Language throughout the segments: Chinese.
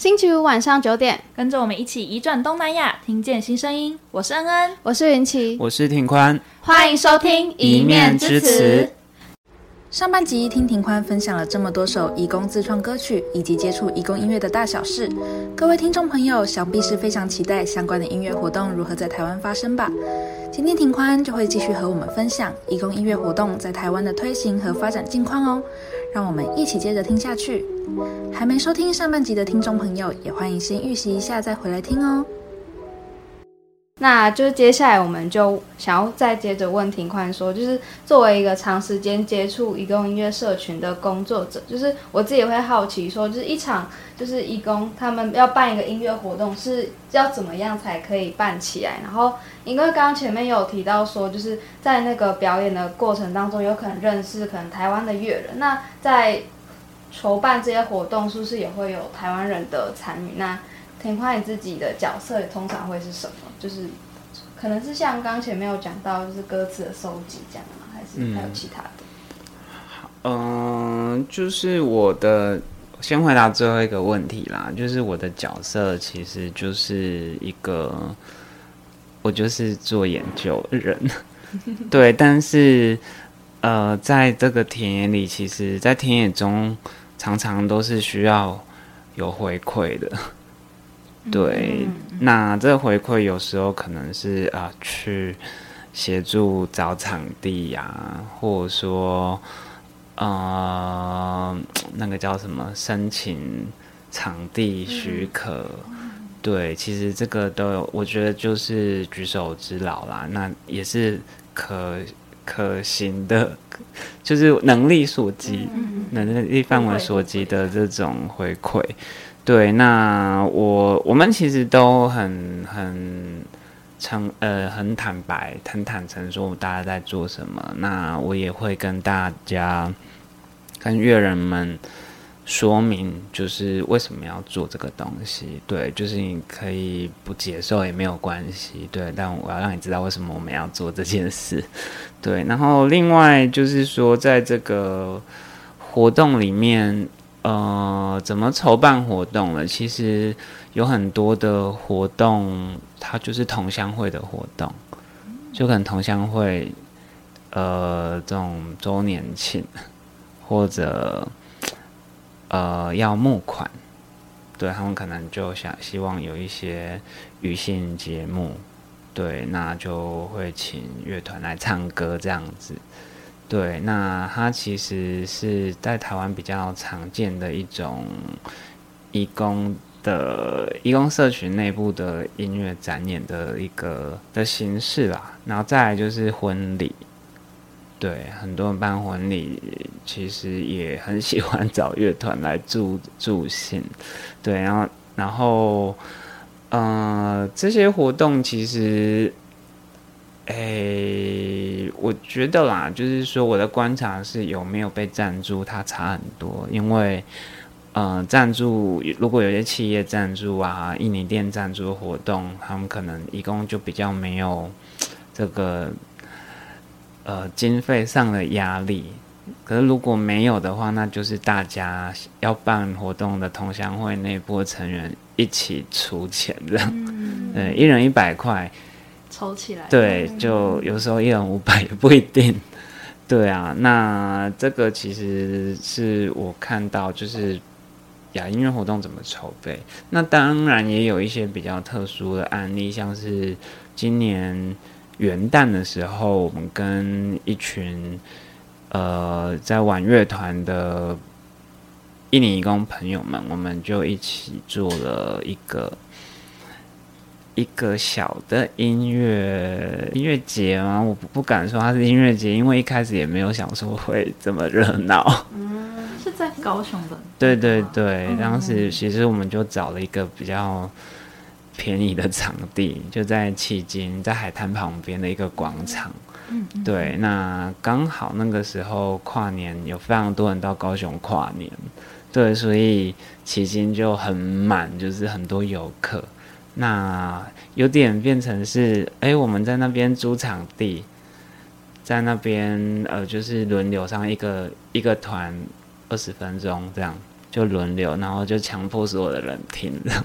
星期五晚上九点，跟着我们一起移转东南亚，听见新声音。我是恩恩，我是云奇，我是挺宽，欢迎收听一面之词。上半集听庭宽分享了这么多首移工自创歌曲，以及接触移工音乐的大小事。各位听众朋友，想必是非常期待相关的音乐活动如何在台湾发生吧？今天庭宽就会继续和我们分享移工音乐活动在台湾的推行和发展近况哦。让我们一起接着听下去。还没收听上半集的听众朋友，也欢迎先预习一下再回来听哦。那就是接下来我们就想要再接着问庭宽说，就是作为一个长时间接触义工音乐社群的工作者，就是我自己也会好奇说，就是一场就是义工他们要办一个音乐活动是要怎么样才可以办起来？然后因为刚刚前面有提到说，就是在那个表演的过程当中，有可能认识可能台湾的乐人。那在筹办这些活动，是不是也会有台湾人的参与？那庭宽你自己的角色通常会是什么？就是可能是像刚前面有讲到，就是歌词的收集这样吗？还是还有其他的？嗯，呃、就是我的先回答最后一个问题啦。就是我的角色其实就是一个，我就是做研究的人，对。但是呃，在这个田野里，其实，在田野中常常都是需要有回馈的。对，那这个回馈有时候可能是啊、呃，去协助找场地呀、啊，或者说，呃，那个叫什么，申请场地许可。对，其实这个都有，我觉得就是举手之劳啦，那也是可可行的，就是能力所及，能力范围所及的这种回馈。对，那我我们其实都很很诚呃很坦白、很坦诚说大家在做什么。那我也会跟大家、跟乐人们说明，就是为什么要做这个东西。对，就是你可以不接受也没有关系。对，但我要让你知道为什么我们要做这件事。对，然后另外就是说，在这个活动里面。呃，怎么筹办活动了？其实有很多的活动，它就是同乡会的活动，就可能同乡会，呃，这种周年庆，或者呃要募款，对，他们可能就想希望有一些余兴节目，对，那就会请乐团来唱歌这样子。对，那它其实是在台湾比较常见的一种义工的义工社群内部的音乐展演的一个的形式啦。然后再来就是婚礼，对，很多人办婚礼其实也很喜欢找乐团来助助兴，对，然后然后呃这些活动其实。诶、欸，我觉得啦，就是说我的观察是有没有被赞助，它差很多。因为，呃，赞助如果有些企业赞助啊，印尼店赞助的活动，他们可能一共就比较没有这个呃经费上的压力。可是如果没有的话，那就是大家要办活动的同乡会内部成员一起出钱的，嗯，呃，一人一百块。抽起来，对，就有时候一人五百也不一定，对啊，那这个其实是我看到就是雅音乐活动怎么筹备，那当然也有一些比较特殊的案例，像是今年元旦的时候，我们跟一群呃在玩乐团的印尼义工朋友们，我们就一起做了一个。一个小的音乐音乐节吗？我不不敢说它是音乐节，因为一开始也没有想说会这么热闹。嗯，是在高雄的。对对对，嗯、当时其实我们就找了一个比较便宜的场地，就在迄今，在海滩旁边的一个广场。嗯，对，那刚好那个时候跨年有非常多人到高雄跨年，对，所以迄今就很满，就是很多游客。那有点变成是，哎、欸，我们在那边租场地，在那边呃，就是轮流上一个一个团二十分钟这样，就轮流，然后就强迫所有的人听，这 样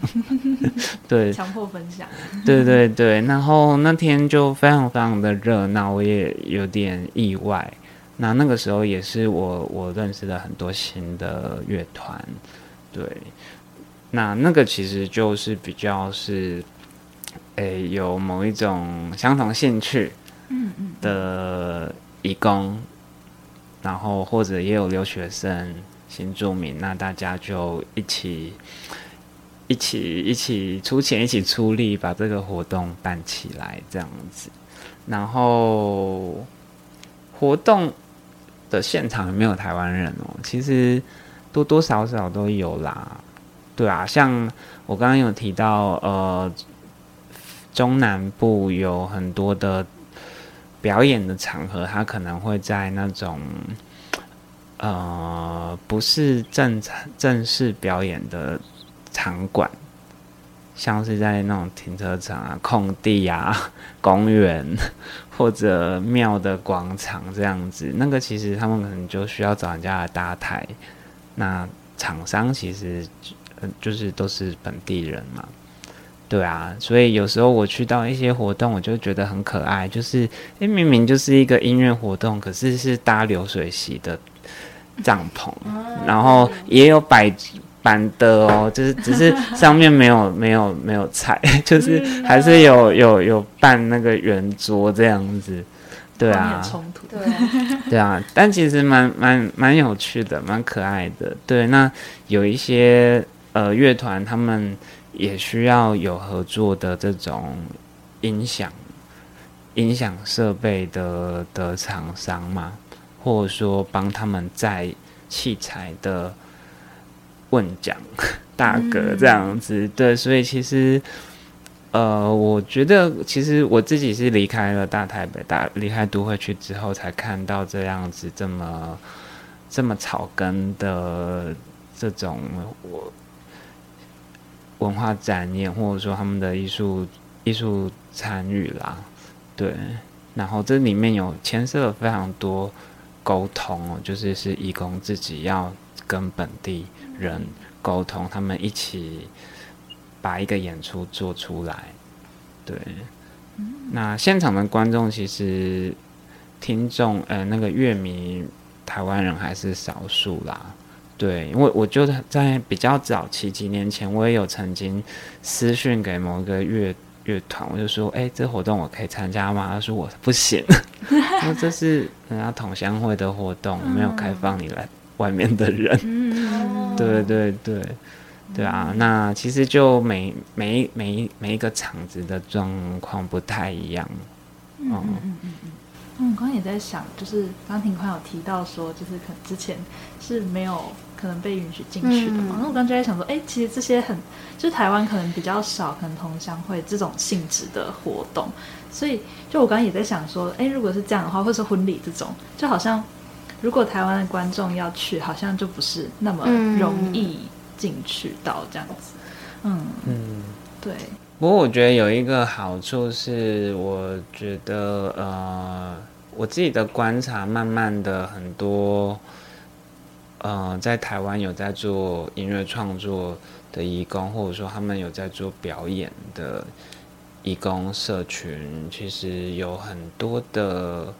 对，强迫分享，对对对，然后那天就非常非常的热闹，我也有点意外。那那个时候也是我我认识了很多新的乐团，对，那那个其实就是比较是，诶，有某一种相同兴趣，嗯嗯的义工，然后或者也有留学生、新住民，那大家就一起一起一起出钱、一起出力，把这个活动办起来，这样子，然后活动。的现场有没有台湾人哦？其实多多少少都有啦，对啊，像我刚刚有提到，呃，中南部有很多的表演的场合，他可能会在那种呃不是正常正式表演的场馆，像是在那种停车场啊、空地啊、公园。或者庙的广场这样子，那个其实他们可能就需要找人家来搭台。那厂商其实，就是都是本地人嘛，对啊，所以有时候我去到一些活动，我就觉得很可爱，就是诶，明明就是一个音乐活动，可是是搭流水席的帐篷，然后也有摆。板的哦，就是只是 上面没有没有没有菜，就是还是有有有办那个圆桌这样子，对啊，冲突，对对啊，但其实蛮蛮蛮有趣的，蛮可爱的。对，那有一些呃乐团，他们也需要有合作的这种音响音响设备的的厂商嘛，或者说帮他们在器材的。问 奖大哥这样子，嗯、对，所以其实，呃，我觉得其实我自己是离开了大台北，大离开都会区之后，才看到这样子这么这么草根的这种我文化展演，或者说他们的艺术艺术参与啦，对，然后这里面有牵涉了非常多沟通哦，就是是义工自己要跟本地。人沟通，他们一起把一个演出做出来。对，那现场的观众其实听众呃那个乐迷台湾人还是少数啦。对，因为我就在比较早期几年前，我也有曾经私讯给某一个乐乐团，我就说：“哎、欸，这活动我可以参加吗？”他说：“我不行，因为这是人家同乡会的活动，没有开放你来外面的人。”对对对，对啊，那其实就每每每每一个场子的状况不太一样。嗯嗯嗯嗯刚刚也在想，就是刚庭宽有提到说，就是可能之前是没有可能被允许进去的嘛。那、嗯、我刚刚就在想说，哎，其实这些很，就是台湾可能比较少，可能同乡会这种性质的活动。所以，就我刚刚也在想说，哎，如果是这样的话，或是婚礼这种，就好像。如果台湾的观众要去，好像就不是那么容易进去到这样子。嗯嗯，对。不过我觉得有一个好处是，我觉得呃，我自己的观察，慢慢的很多呃，在台湾有在做音乐创作的移工，或者说他们有在做表演的移工社群，其实有很多的。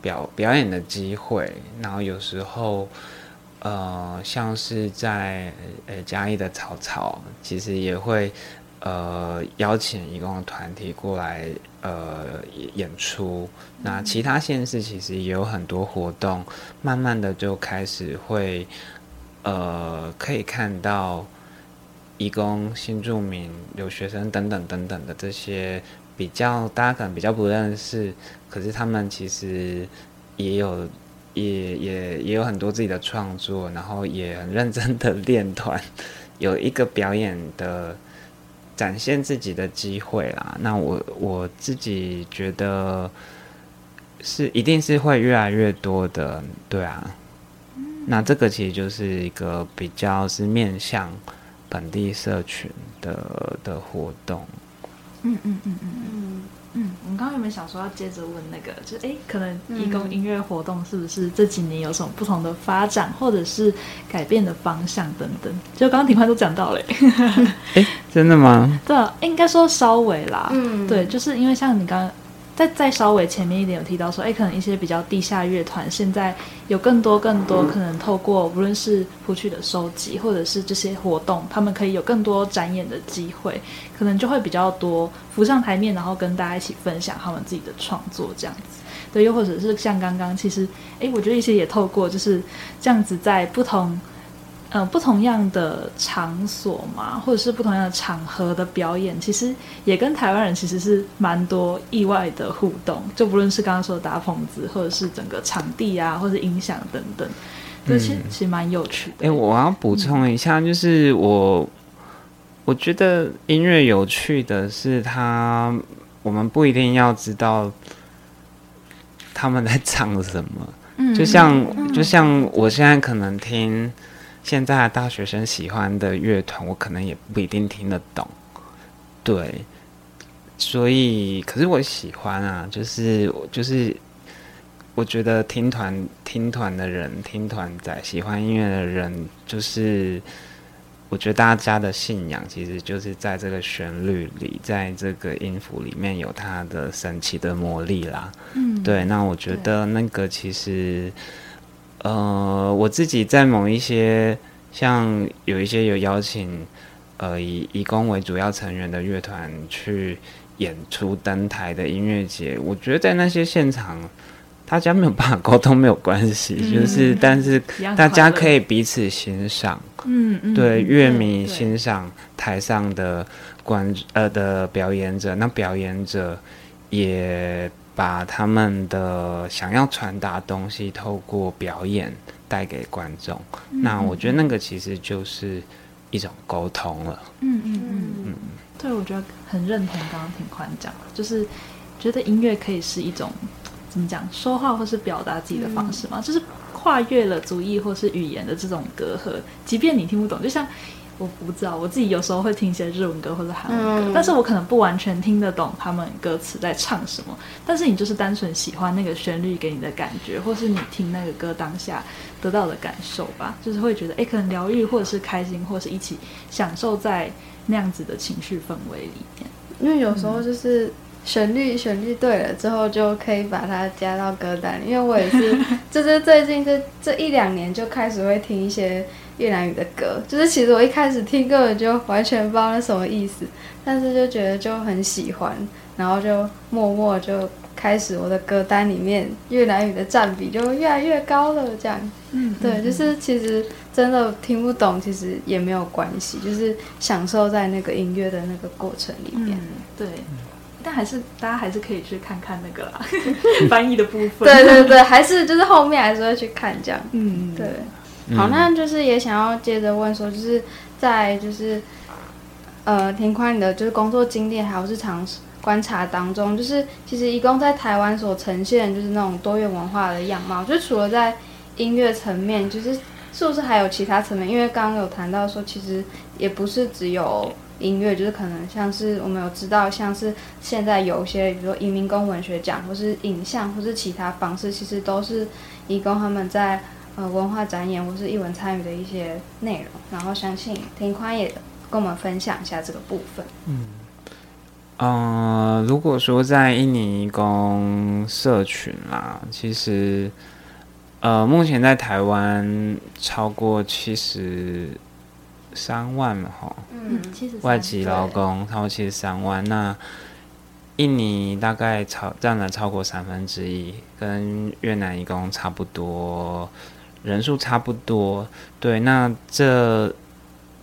表表演的机会，然后有时候，呃，像是在呃嘉义的草草，其实也会呃邀请移工团体过来呃演出。那其他县市其实也有很多活动，慢慢的就开始会呃可以看到移工、新住民、留学生等等等等的这些。比较大家可能比较不认识，可是他们其实也有，也也也有很多自己的创作，然后也很认真的练团，有一个表演的展现自己的机会啦。那我我自己觉得是一定是会越来越多的，对啊。那这个其实就是一个比较是面向本地社群的的活动。嗯嗯嗯嗯嗯嗯，我们刚刚有没有想说要接着问那个，就是哎，可能义工音乐活动是不是这几年有什么不同的发展，或者是改变的方向等等？就刚刚庭宽都讲到了，哎，真的吗？对啊，应该说稍微啦，嗯，对，就是因为像你刚刚。再再稍微前面一点有提到说，哎，可能一些比较地下乐团现在有更多更多可能透过无论是谱曲的收集，或者是这些活动，他们可以有更多展演的机会，可能就会比较多浮上台面，然后跟大家一起分享他们自己的创作这样子。对，又或者是像刚刚其实，哎，我觉得一些也透过就是这样子在不同。嗯、呃，不同样的场所嘛，或者是不同样的场合的表演，其实也跟台湾人其实是蛮多意外的互动。就不论是刚刚说的搭棚子，或者是整个场地啊，或者音响等等，这些其实蛮有趣的。哎、嗯欸，我要补充一下，就是我、嗯、我觉得音乐有趣的是它，他我们不一定要知道他们在唱什么。嗯，就像、嗯、就像我现在可能听。现在的大学生喜欢的乐团，我可能也不一定听得懂，对，所以可是我喜欢啊，就是就是，我觉得听团听团的人，听团仔喜欢音乐的人，就是我觉得大家的信仰其实就是在这个旋律里，在这个音符里面有它的神奇的魔力啦。嗯，对，那我觉得那个其实。呃，我自己在某一些像有一些有邀请，呃，以义工为主要成员的乐团去演出登台的音乐节，我觉得在那些现场，大家没有办法沟通没有关系，嗯、就是但是大家可以彼此欣赏，嗯嗯，对，乐迷欣赏台上的观呃的表演者，那表演者也。把他们的想要传达东西透过表演带给观众，嗯，那我觉得那个其实就是一种沟通了。嗯嗯嗯嗯，对，我觉得很认同刚刚挺宽讲，就是觉得音乐可以是一种怎么讲，说话或是表达自己的方式嘛，嗯，就是跨越了族裔或是语言的这种隔阂，即便你听不懂，就像。我不知道，我自己有时候会听一些日文歌或者韩文歌，嗯，但是我可能不完全听得懂他们歌词在唱什么。但是你就是单纯喜欢那个旋律给你的感觉，或是你听那个歌当下得到的感受吧，就是会觉得哎，可能疗愈，或者是开心，或者是一起享受在那样子的情绪氛围里面。因为有时候就是旋律，嗯、旋律对了之后，就可以把它加到歌单里。因为我也是，就是最近这这一两年就开始会听一些。越南语的歌，就是其实我一开始听根本就完全不知道那什么意思，但是就觉得就很喜欢，然后就默默就开始我的歌单里面越南语的占比就越来越高了，这样。嗯，对，就是其实真的听不懂，其实也没有关系，就是享受在那个音乐的那个过程里面。嗯、对，但还是大家还是可以去看看那个啦，翻译的部分。对对对，还是就是后面还是会去看这样。嗯，对。好，那就是也想要接着问说，就是在就是呃，田宽你的就是工作经历还有日常观察当中，就是其实一共在台湾所呈现就是那种多元文化的样貌，就除了在音乐层面，就是是不是还有其他层面？因为刚刚有谈到说，其实也不是只有音乐，就是可能像是我们有知道，像是现在有一些比如说移民工文学奖，或是影像，或是其他方式，其实都是义工他们在。呃，文化展演或是艺文参与的一些内容，然后相信庭宽也跟我们分享一下这个部分。嗯，呃，如果说在印尼工社群啦，其实呃，目前在台湾超过七十三万嘛哈，嗯，外籍劳工超过七十三万，那印尼大概超占了超过三分之一，跟越南一共差不多。人数差不多，对，那这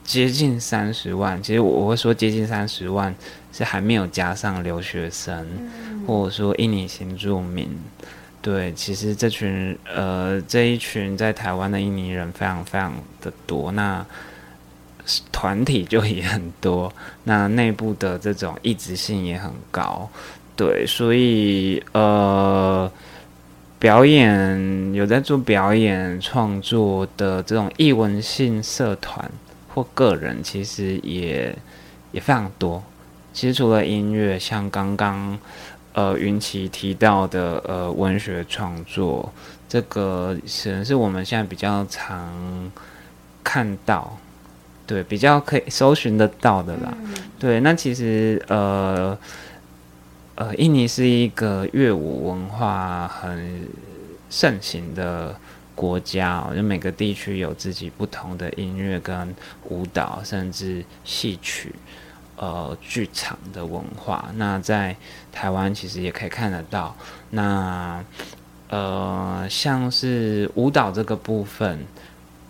接近三十万，其实我我会说接近三十万是还没有加上留学生，嗯、或者说印尼新住民，对，其实这群呃这一群在台湾的印尼人非常非常的多，那团体就也很多，那内部的这种异质性也很高，对，所以呃。表演有在做表演创作的这种艺文性社团或个人，其实也也非常多。其实除了音乐，像刚刚呃云奇提到的呃文学创作，这个可能是我们现在比较常看到，对，比较可以搜寻得到的啦。嗯、对，那其实呃呃，印尼是一个乐舞文化很盛行的国家哦，就每个地区有自己不同的音乐跟舞蹈，甚至戏曲。呃，剧场的文化，那在台湾其实也可以看得到。那呃，像是舞蹈这个部分，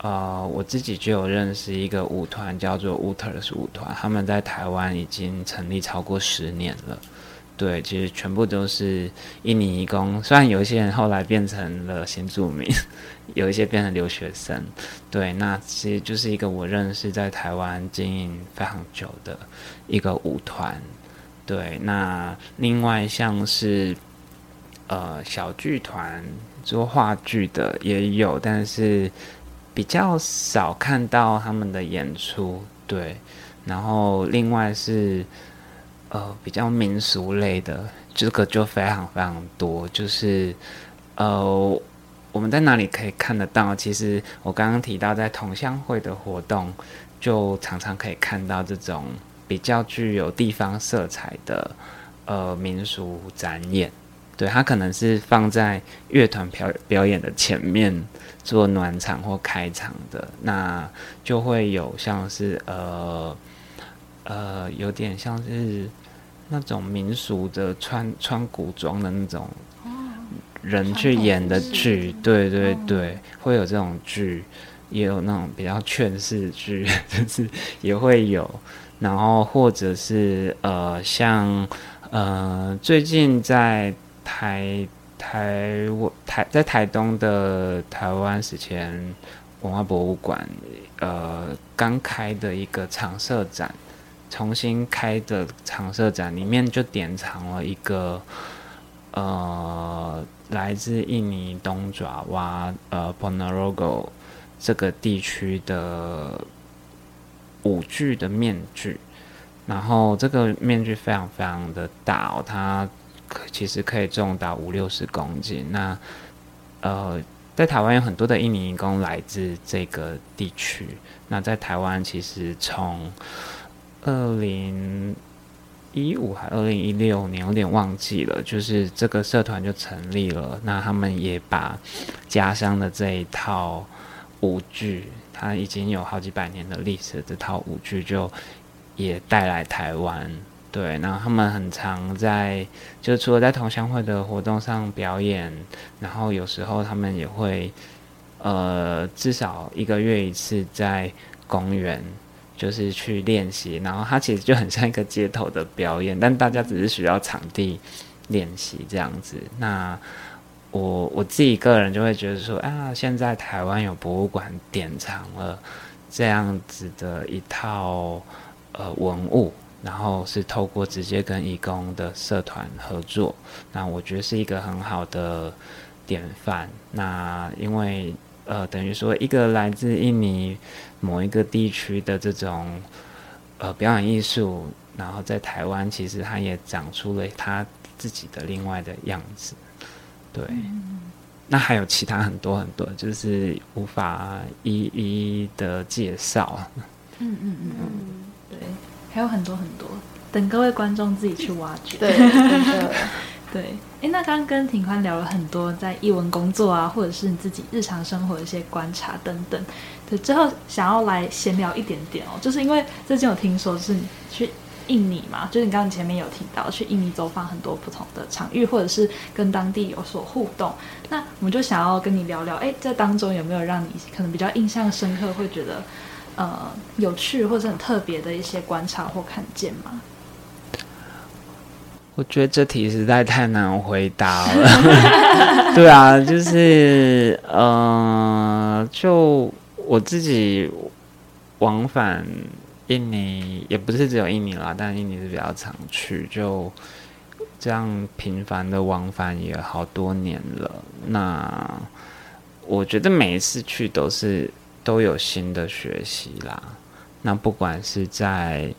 呃，我自己就有认识一个舞团，叫做 Uters 舞团，他们在台湾已经成立超过十年了。对，其实全部都是印尼移工，虽然有一些人后来变成了新住民，有一些变成留学生。对，那其实就是一个我认识在台湾经营非常久的一个舞团。对，那另外像是呃小剧团做话剧的也有，但是比较少看到他们的演出。对，然后另外是。呃，比较民俗类的，这个就非常非常多。就是，呃，我们在哪里可以看得到？其实我刚刚提到，在同乡会的活动，就常常可以看到这种比较具有地方色彩的呃民俗展演。对，他可能是放在乐团表表演的前面做暖场或开场的，那就会有像是呃呃，有点像是。那种民俗的穿穿古装的那种人去演的剧，对对对，会有这种剧，也有那种比较劝世剧，就是也会有。然后或者是呃，像呃，最近在台台我台在台东的台湾史前文化博物馆，呃，刚开的一个常设展。重新开的常设展里面就典藏了一个，呃，来自印尼东爪哇呃 Ponorogo 这个地区的舞具的面具，然后这个面具非常非常的大哦，它其实可以重达五六十公斤。那呃，在台湾有很多的印尼移工来自这个地区，那在台湾其实从二零一五还二零一六年，有点忘记了。就是这个社团就成立了，那他们也把家乡的这一套舞剧，它已经有好几百年的历史，这套舞剧就也带来台湾。对，然后他们很常在，就除了在同乡会的活动上表演，然后有时候他们也会，呃，至少一个月一次在公园。就是去练习，然后它其实就很像一个街头的表演，但大家只是需要场地练习这样子。那我我自己个人就会觉得说，啊，现在台湾有博物馆典藏了这样子的一套呃文物，然后是透过直接跟义工的社团合作，那我觉得是一个很好的典范。那因为呃，等于说一个来自印尼。某一个地区的这种呃表演艺术，然后在台湾其实它也长出了它自己的另外的样子，对。嗯、那还有其他很多很多，就是无法一一的介绍。嗯嗯嗯嗯，对，还有很多很多，等各位观众自己去挖掘。对。对，哎，那刚刚跟庭宽聊了很多在译文工作啊，或者是你自己日常生活的一些观察等等。对，之后想要来闲聊一点点哦，就是因为最近有听说是你去印尼嘛，就是你刚刚前面有提到去印尼走访很多不同的场域，或者是跟当地有所互动。那我们就想要跟你聊聊，哎，在当中有没有让你可能比较印象深刻，会觉得呃有趣或者很特别的一些观察或看见吗？我觉得这题实在太难回答了。对啊，就是呃，就我自己往返印尼，也不是只有印尼啦，但印尼是比较常去，就这样频繁的往返也好多年了。那我觉得每一次去都是都有新的学习啦。那不管是在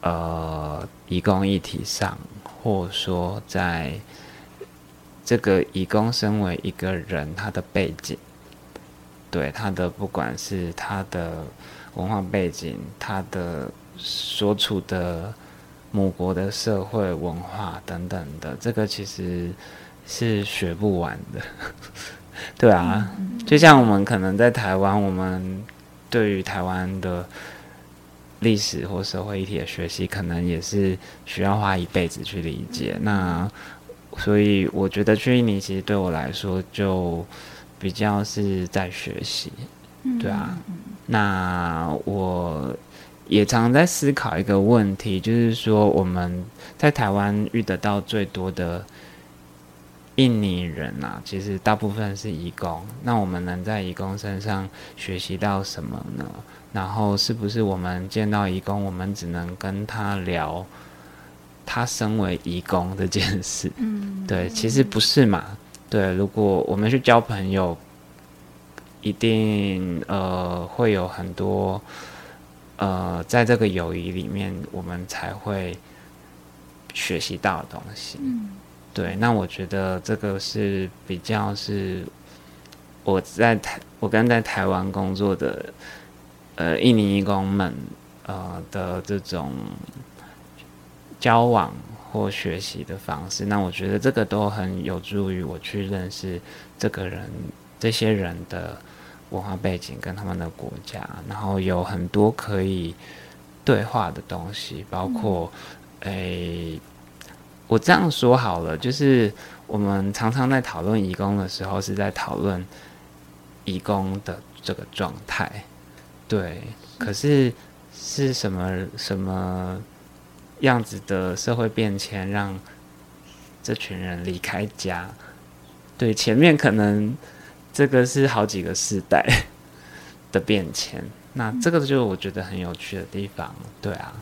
呃移工议题上，或说在这个移工身为一个人，他的背景，对他的不管是他的文化背景，他的所处的母国的社会文化等等的，这个其实是学不完的。对啊，就像我们可能在台湾，我们对于台湾的历史或社会议题的学习，可能也是需要花一辈子去理解。那所以我觉得去印尼其实对我来说就比较是在学习，对啊。那我也常常在思考一个问题，就是说我们在台湾遇得到最多的。印尼人呐、啊，其实大部分是移工。那我们能在移工身上学习到什么呢？然后是不是我们见到移工，我们只能跟他聊他身为移工这件事？嗯，对，其实不是嘛。对，如果我们去交朋友，一定呃会有很多呃在这个友谊里面，我们才会学习到的东西。嗯。对，那我觉得这个是比较是我在台，我跟在台湾工作的呃印尼义工们呃的这种交往或学习的方式。那我觉得这个都很有助于我去认识这个人、这些人的文化背景跟他们的国家，然后有很多可以对话的东西，包括诶。嗯我这样说好了，就是我们常常在讨论移工的时候，是在讨论移工的这个状态，对。可是是什么什么样子的社会变迁，让这群人离开家？对，前面可能这个是好几个世代的变迁，那这个就是我觉得很有趣的地方，对啊。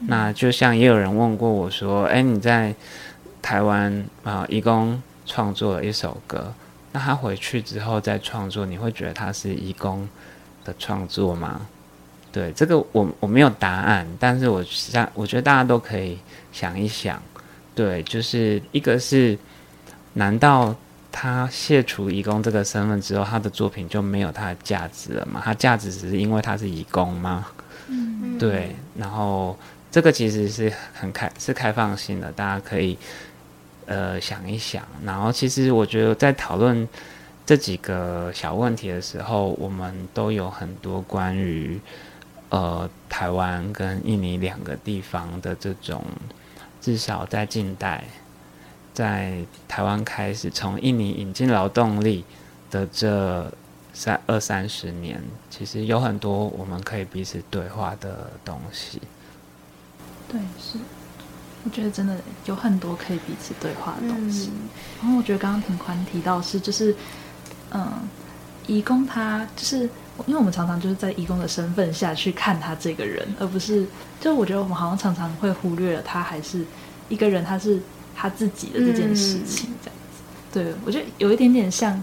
那就像也有人问过我说：“哎，你在台湾啊，移工创作了一首歌，那他回去之后再创作，你会觉得他是移工的创作吗？”对，这个我我没有答案，但是我想，我觉得大家都可以想一想，对，就是一个是，难道他卸除移工这个身份之后，他的作品就没有他的价值了吗？他价值只是因为他是移工吗？嗯，对，然后。这个其实是很开，是开放性的，大家可以呃想一想。然后，其实我觉得在讨论这几个小问题的时候，我们都有很多关于呃台湾跟印尼两个地方的这种，至少在近代，在台湾开始从印尼引进劳动力的这三二三十年，其实有很多我们可以彼此对话的东西。对，是，我觉得真的有很多可以彼此对话的东西。嗯、然后我觉得刚刚挺宽提到是，就是，嗯，义工他就是，因为我们常常就是在义工的身份下去看他这个人，而不是，就我觉得我们好像常常会忽略了他还是一个人，他是他自己的这件事情这样子。嗯、对，我觉得有一点点像，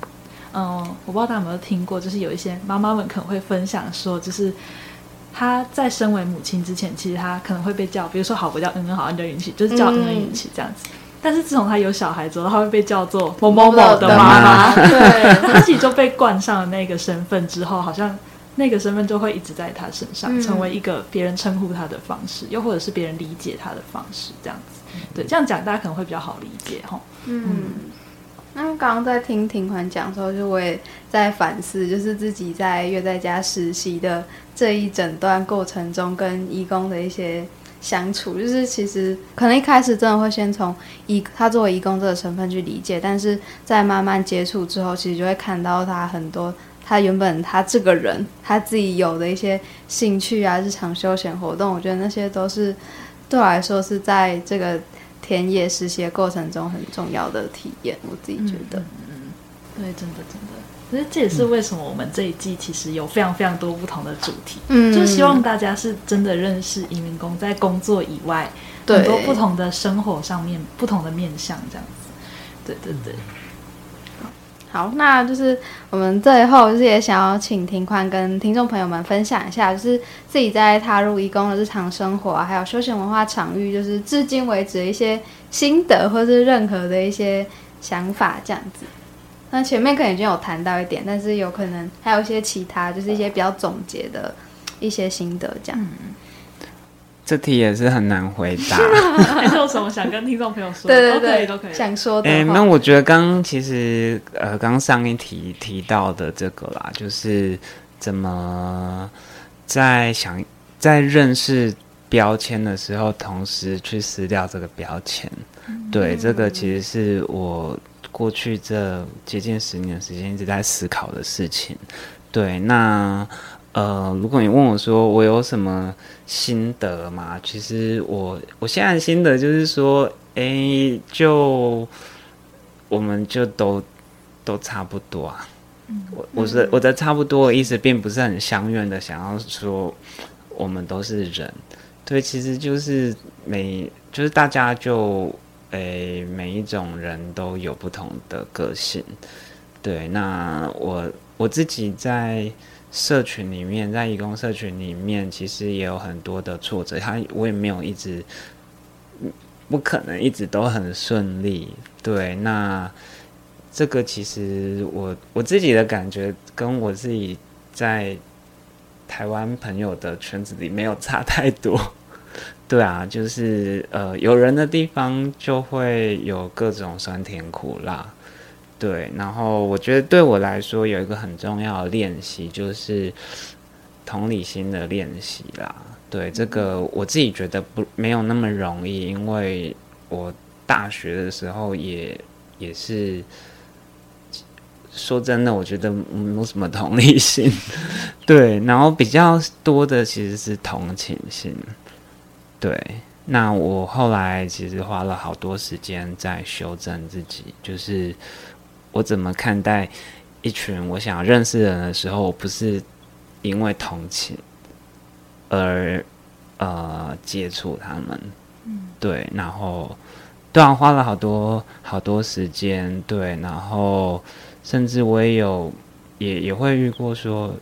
嗯，我不知道大家有没有听过，就是有一些妈妈们可能会分享说，就是。他在身为母亲之前，其实他可能会被叫，比如说好，不叫嗯嗯，好，你叫允琪，就是叫嗯嗯允琪这样子。嗯、但是自从他有小孩之后，他会被叫做某某某的妈妈。对，他自己就被冠上了那个身份之后，好像那个身份就会一直在他身上，嗯、成为一个别人称呼他的方式，又或者是别人理解他的方式，这样子。对，这样讲大家可能会比较好理解哈。嗯。嗯那刚刚在听庭宽讲的时候，就我也在反思，就是自己在约在家实习的这一整段过程中，跟义工的一些相处，就是其实可能一开始真的会先从移他作为义工这个身份去理解，但是在慢慢接触之后，其实就会看到他很多他原本他这个人他自己有的一些兴趣啊，日常休闲活动，我觉得那些都是对我来说是在这个。田野实习的过程中很重要的体验，我自己觉得，嗯，嗯，对，真的真的，所以这也是为什么我们这一季其实有非常非常多不同的主题，嗯，就希望大家是真的认识移民工在工作以外对很多不同的生活上面不同的面向，这样子，对对对。好，那就是我们最后就是也想要请庭宽跟听众朋友们分享一下，就是自己在踏入义工的日常生活啊，还有休闲文化场域，就是至今为止的一些心得，或是任何的一些想法这样子。那前面可能已经有谈到一点，但是有可能还有一些其他，就是一些比较总结的一些心得这样。这题也是很难回答。还是有什么想跟听众朋友说？对对对，都可以，都可以。想说的。哎，那我觉得刚刚其实呃，刚上一题提到的这个啦，就是怎么在想在认识标签的时候，同时去撕掉这个标签。嗯、对，这个其实是我过去这接近十年的时间一直在思考的事情。对，那。呃，如果你问我说我有什么心得嘛？其实我我现在的心得就是说，哎、欸，就我们就都都差不多啊。嗯、我我是我的差不多的意思，并不是很相愿的想要说我们都是人。对，其实就是每就是大家就诶、欸，每一种人都有不同的个性。对，那我我自己在。社群里面，在义工社群里面，其实也有很多的挫折。他我也没有一直，不可能一直都很顺利。对，那这个其实我我自己的感觉，跟我自己在台湾朋友的圈子里没有差太多。对啊，就是呃，有人的地方就会有各种酸甜苦辣。对，然后我觉得对我来说有一个很重要的练习，就是同理心的练习啦。对，这个我自己觉得不没有那么容易，因为我大学的时候也也是说真的，我觉得没有什么同理心。对，然后比较多的其实是同情心。对，那我后来其实花了好多时间在修正自己，就是。我怎么看待一群我想认识人的时候，我不是因为同情而呃接触他们，嗯，对，然后对啊，花了好多好多时间，对，然后甚至我也有也也会遇过说，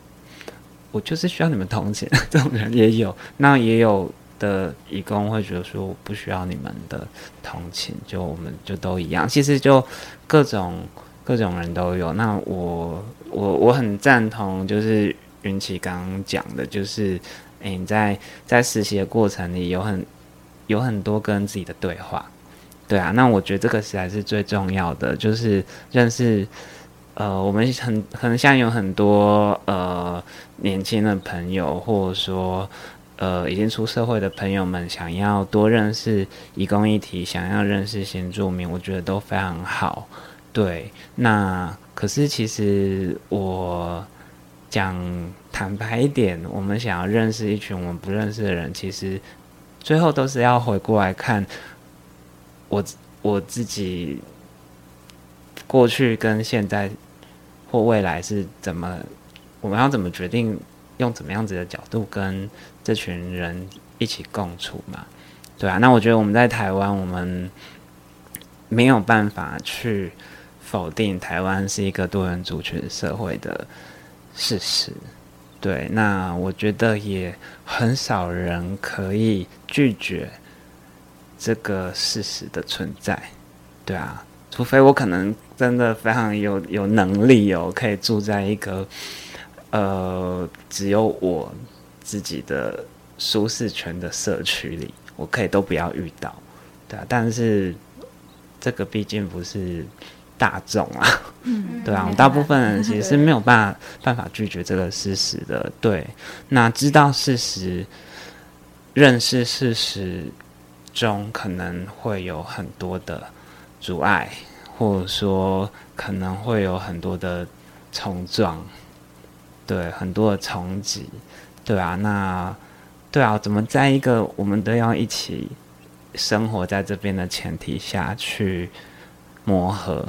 我就是需要你们同情这种人也有，那也有的义工会觉得说我不需要你们的同情，就我们就都一样，其实就各种。各种人都有，那我我我很赞同，就是云奇刚刚讲的，就是诶、你在在实习的过程里有很有很多跟自己的对话，对啊，那我觉得这个实在是最重要的，就是认识呃，我们很很像有很多呃年轻的朋友，或者说呃已经出社会的朋友们，想要多认识移工议题，想要认识新住民，我觉得都非常好。对，那可是其实我讲坦白一点，我们想要认识一群我们不认识的人，其实最后都是要回过来看我我自己过去跟现在或未来是怎么，我们要怎么决定用怎么样子的角度跟这群人一起共处嘛？对啊，那我觉得我们在台湾，我们没有办法去。否定台湾是一个多元族群社会的事实，对，那我觉得也很少人可以拒绝这个事实的存在，对啊，除非我可能真的非常有有能力哦，可以住在一个呃只有我自己的舒适圈的社区里，我可以都不要遇到，对啊，但是这个毕竟不是。大众啊，嗯，对啊，大部分人其实是没有办法办法拒绝这个事实的。对，那知道事实、认识事实中可能会有很多的阻碍，或者说可能会有很多的冲撞，对，很多的冲击，对啊，那对啊，怎么在一个我们都要一起生活在这边的前提下去磨合？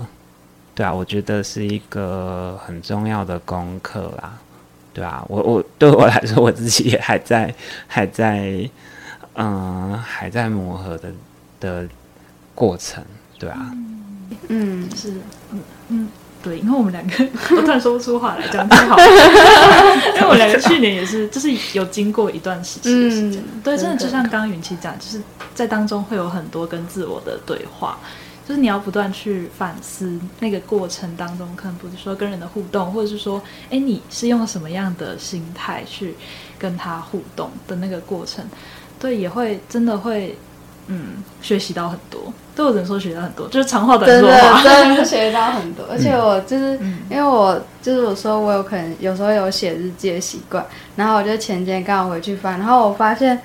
对啊，我觉得是一个很重要的功课啦。对啊，我我对我来说，我自己也还在还在嗯还在磨合的的过程。对啊，嗯，是，嗯嗯，对，因为我们两个，我突然说不出话来，讲太好了。因为我们两个去年也是，就是有经过一段时期的时间，嗯、对，真的就像刚刚云奇讲，就是在当中会有很多跟自我的对话，就是你要不断去反思那个过程当中，可能不是说跟人的互动，或者是说，哎，你是用什么样的心态去跟他互动的那个过程，对，也会真的会。嗯，学习到很多，对我只能说学到很多，就是长话短说话，真的 学到很多。而且我就是、嗯、因为我就是我说我有可能有时候有写日记的习惯，然后我就前几天刚好回去翻，然后我发现，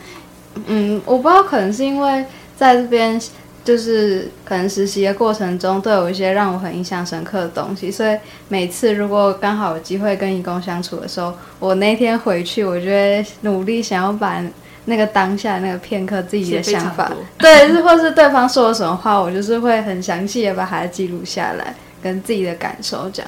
嗯，我不知道可能是因为在这边就是可能实习的过程中都有一些让我很印象深刻的东西，所以每次如果刚好有机会跟义工相处的时候，我那天回去，我就会努力想要把。那个当下那个片刻自己的想法，对，是或是对方说了什么话，我就是会很详细的把它记录下来，跟自己的感受讲，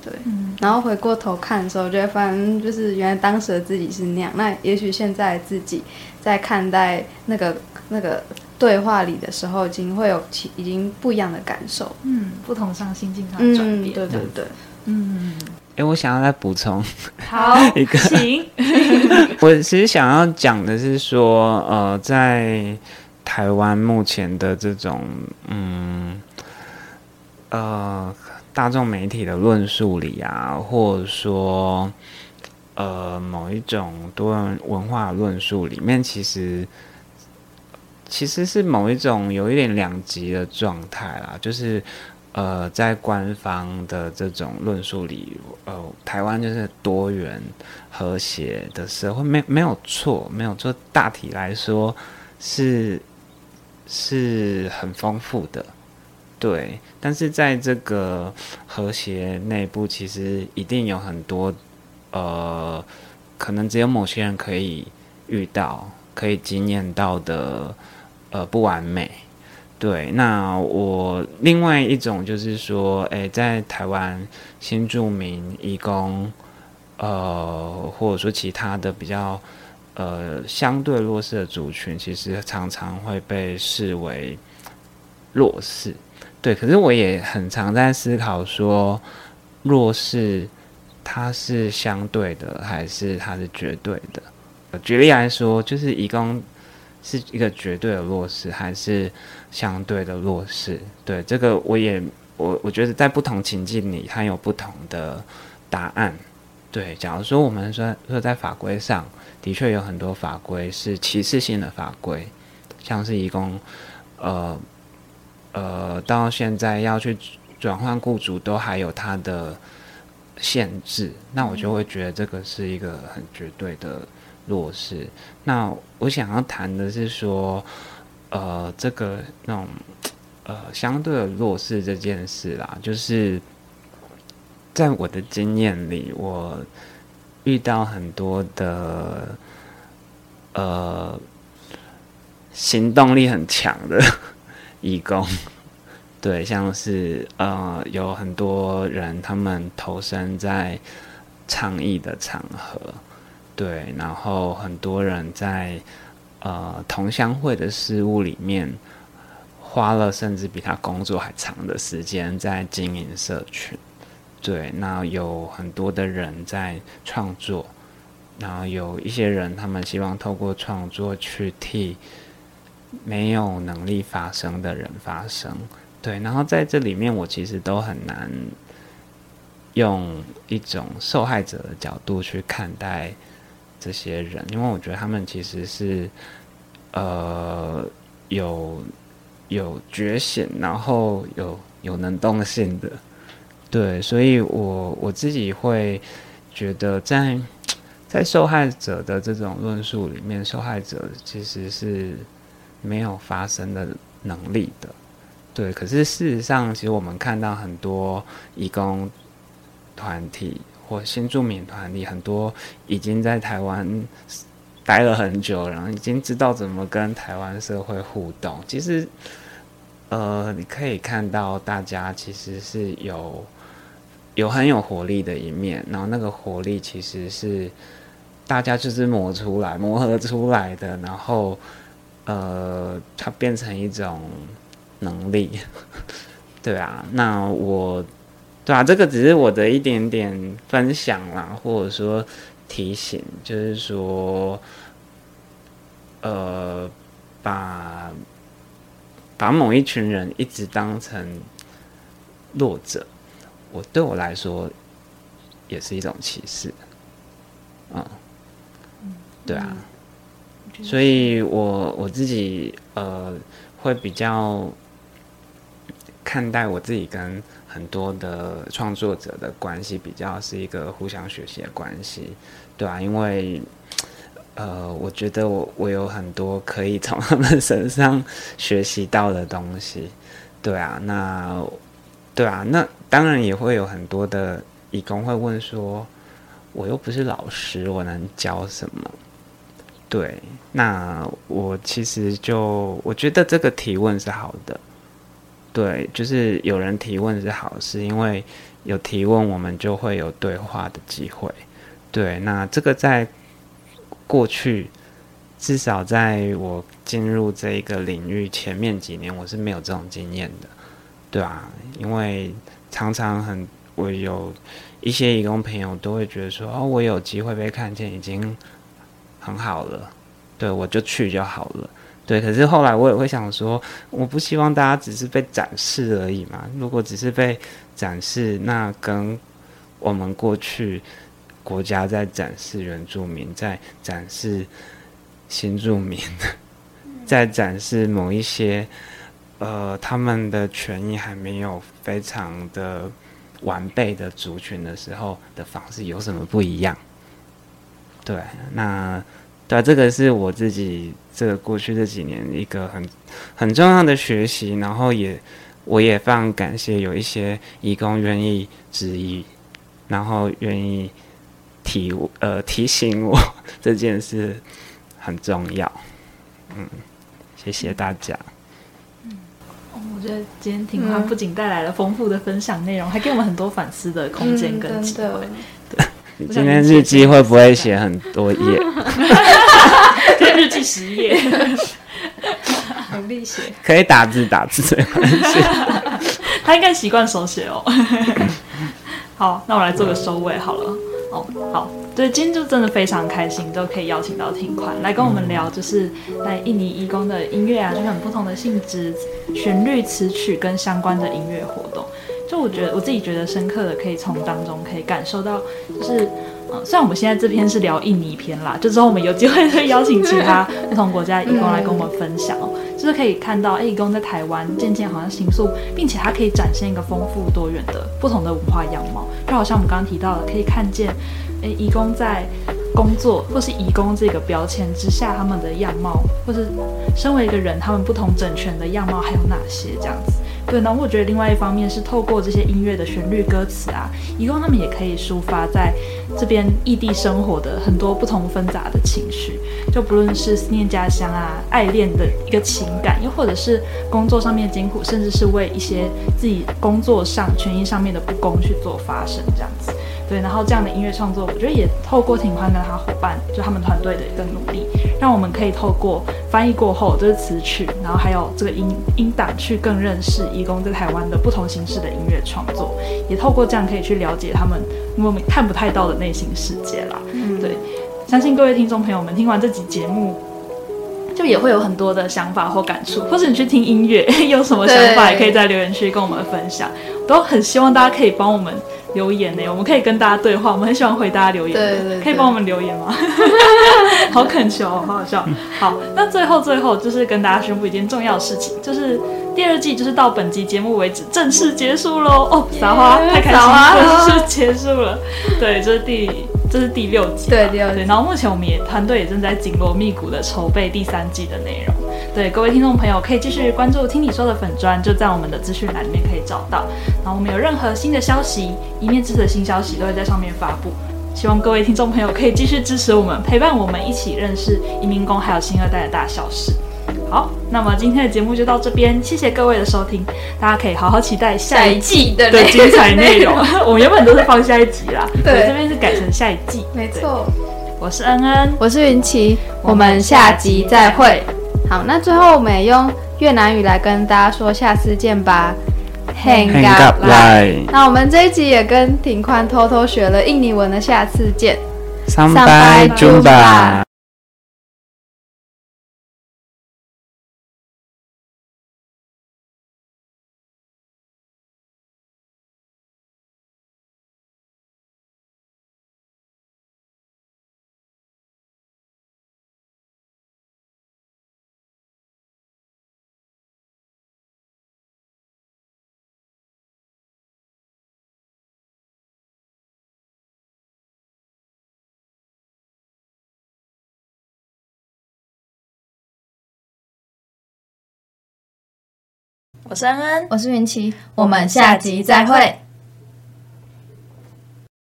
对，嗯、然后回过头看的时候，就会发现就是原来当时的自己是那样，那也许现在自己在看待那个那个对话里的时候，已经会有其已经不一样的感受，嗯，不同上心境上的转变，嗯、对对对，嗯。哎，我想要再补充好 一个，行。我其实想要讲的是说，呃，在台湾目前的这种，嗯，呃，大众媒体的论述里啊，或者说，呃，某一种多元文化论述里面，其实其实是某一种有一点两极的状态啦，就是。呃，在官方的这种论述里，呃，台湾就是多元和谐的社会，没没有错，没有错。大体来说是是很丰富的，对。但是在这个和谐内部，其实一定有很多呃，可能只有某些人可以遇到、可以经验到的呃不完美。对，那我另外一种就是说，诶，在台湾新住民、移工，呃，或者说其他的比较呃相对弱势的族群，其实常常会被视为弱势。对，可是我也很常在思考说，弱势它是相对的，还是它是绝对的？举例来说，就是移工。是一个绝对的弱势，还是相对的弱势？对，这个我也我我觉得在不同情境里，它有不同的答案。对，假如说我们说说在法规上的确有很多法规是歧视性的法规，像是移工，呃呃，到现在要去转换雇主都还有它的限制，那我就会觉得这个是一个很绝对的。弱势，那我想要谈的是说，呃，这个那种呃相对的弱势这件事啦，就是在我的经验里，我遇到很多的呃行动力很强的义工，对，像是呃有很多人他们投身在倡议的场合。对，然后很多人在呃同乡会的事务里面花了甚至比他工作还长的时间在经营社群。对，那有很多的人在创作，然后有一些人他们希望透过创作去替没有能力发声的人发声。对，然后在这里面我其实都很难用一种受害者的角度去看待。这些人，因为我觉得他们其实是，呃，有有觉醒，然后有有能动性的，对，所以我我自己会觉得在，在受害者的这种论述里面，受害者其实是没有发声的能力的，对。可是事实上，其实我们看到很多义工团体。或新住民团体很多已经在台湾待了很久，然后已经知道怎么跟台湾社会互动。其实，呃，你可以看到大家其实是有有很有活力的一面，然后那个活力其实是大家就是磨出来、磨合出来的，然后呃，它变成一种能力。对啊，那我。对啊，这个只是我的一点点分享啦，或者说提醒，就是说，呃，把把某一群人一直当成弱者，我对我来说也是一种歧视，嗯，对啊，所以我我自己呃会比较看待我自己跟。很多的创作者的关系比较是一个互相学习的关系，对啊，因为呃，我觉得我我有很多可以从他们身上学习到的东西，对啊，那对啊，那当然也会有很多的义工会问说，我又不是老师，我能教什么？对，那我其实就我觉得这个提问是好的。对，就是有人提问是好事，因为有提问，我们就会有对话的机会。对，那这个在过去，至少在我进入这一个领域前面几年，我是没有这种经验的，对啊，因为常常很，我有一些义工朋友都会觉得说，哦，我有机会被看见，已经很好了，对，我就去就好了。对，可是后来我也会想说，我不希望大家只是被展示而已嘛。如果只是被展示，那跟我们过去国家在展示原住民，在展示新住民，在展示某一些呃他们的权益还没有非常的完备的族群的时候的方式有什么不一样？对，那。对啊，这个是我自己这个过去这几年一个很很重要的学习，然后也我也非常感谢有一些义工愿意质疑，然后愿意提呃提醒我 这件事很重要。嗯，谢谢大家。嗯，我觉得今天庭宽不仅带来了丰富的分享内容，嗯、还给我们很多反思的空间跟机会。嗯你今天日记会不会写很多页？日记十页，努力写。可以打字打字没关系。他应该习惯手写哦。好，那我来做个收尾好了。哦，好，对，今天就真的非常开心，都可以邀请到庭宽来跟我们聊，就是在印尼义工的音乐啊，就是很不同的性质、旋律、词曲跟相关的音乐活动。就我觉得我自己觉得深刻的，可以从当中可以感受到，就是，嗯，虽然我们现在这篇是聊印尼篇啦，就之后我们有机会会邀请其他 不同国家的义工来跟我们分享哦，就是可以看到，哎，义工在台湾渐渐好像形塑，并且它可以展现一个丰富多元的不同的文化样貌，就好像我们刚刚提到的，可以看见，哎，义工在工作或是义工这个标签之下，他们的样貌，或是身为一个人，他们不同整全的样貌还有哪些这样子。对，那我觉得另外一方面是透过这些音乐的旋律、歌词啊，一共他们也可以抒发在这边异地生活的很多不同纷杂的情绪，就不论是思念家乡啊、爱恋的一个情感，又或者是工作上面的艰苦，甚至是为一些自己工作上权益上面的不公去做发声，这样子。对，然后这样的音乐创作，我觉得也透过挺宽跟他伙伴，就他们团队的一个努力，让我们可以透过翻译过后，就是词曲，然后还有这个音音档，去更认识义工在台湾的不同形式的音乐创作，也透过这样可以去了解他们我们看不太到的内心世界啦。嗯，对，相信各位听众朋友们听完这集节目，就也会有很多的想法或感触，或者你去听音乐 有什么想法，也可以在留言区跟我们分享，都很希望大家可以帮我们。留言呢，我们可以跟大家对话，我们很喜欢回大家留言。对可以帮我们留言吗？好恳求，好好笑。好，那最后最后就是跟大家宣布一件重要的事情，就是第二季就是到本集节目为止正式结束喽。哦，撒花，太开心了，正式结束了。对，这是第这是第六集。对，第六集。然后目前我们也团队也正在紧锣密鼓的筹备第三季的内容。对，各位听众朋友可以继续关注听你说的粉砖，就在我们的资讯栏里面可以找到。然后我们有任何新的消息，一面之词的新消息都会在上面发布。希望各位听众朋友可以继续支持我们，陪伴我们一起认识移民工还有新二代的大小事。好，那么今天的节目就到这边，谢谢各位的收听，大家可以好好期待下一季的精彩内容。我们原本都是放下一集啦，对，这边是改成下一季。没错，我是恩恩，我是云奇，我们下集再会。好，那最后我们也用越南语来跟大家说下次见吧。Hang up line。那我们这一集也跟庭宽偷偷学了印尼文的，下次见。Sampai jumpa。我是恩恩，我是云奇，我们下集再会。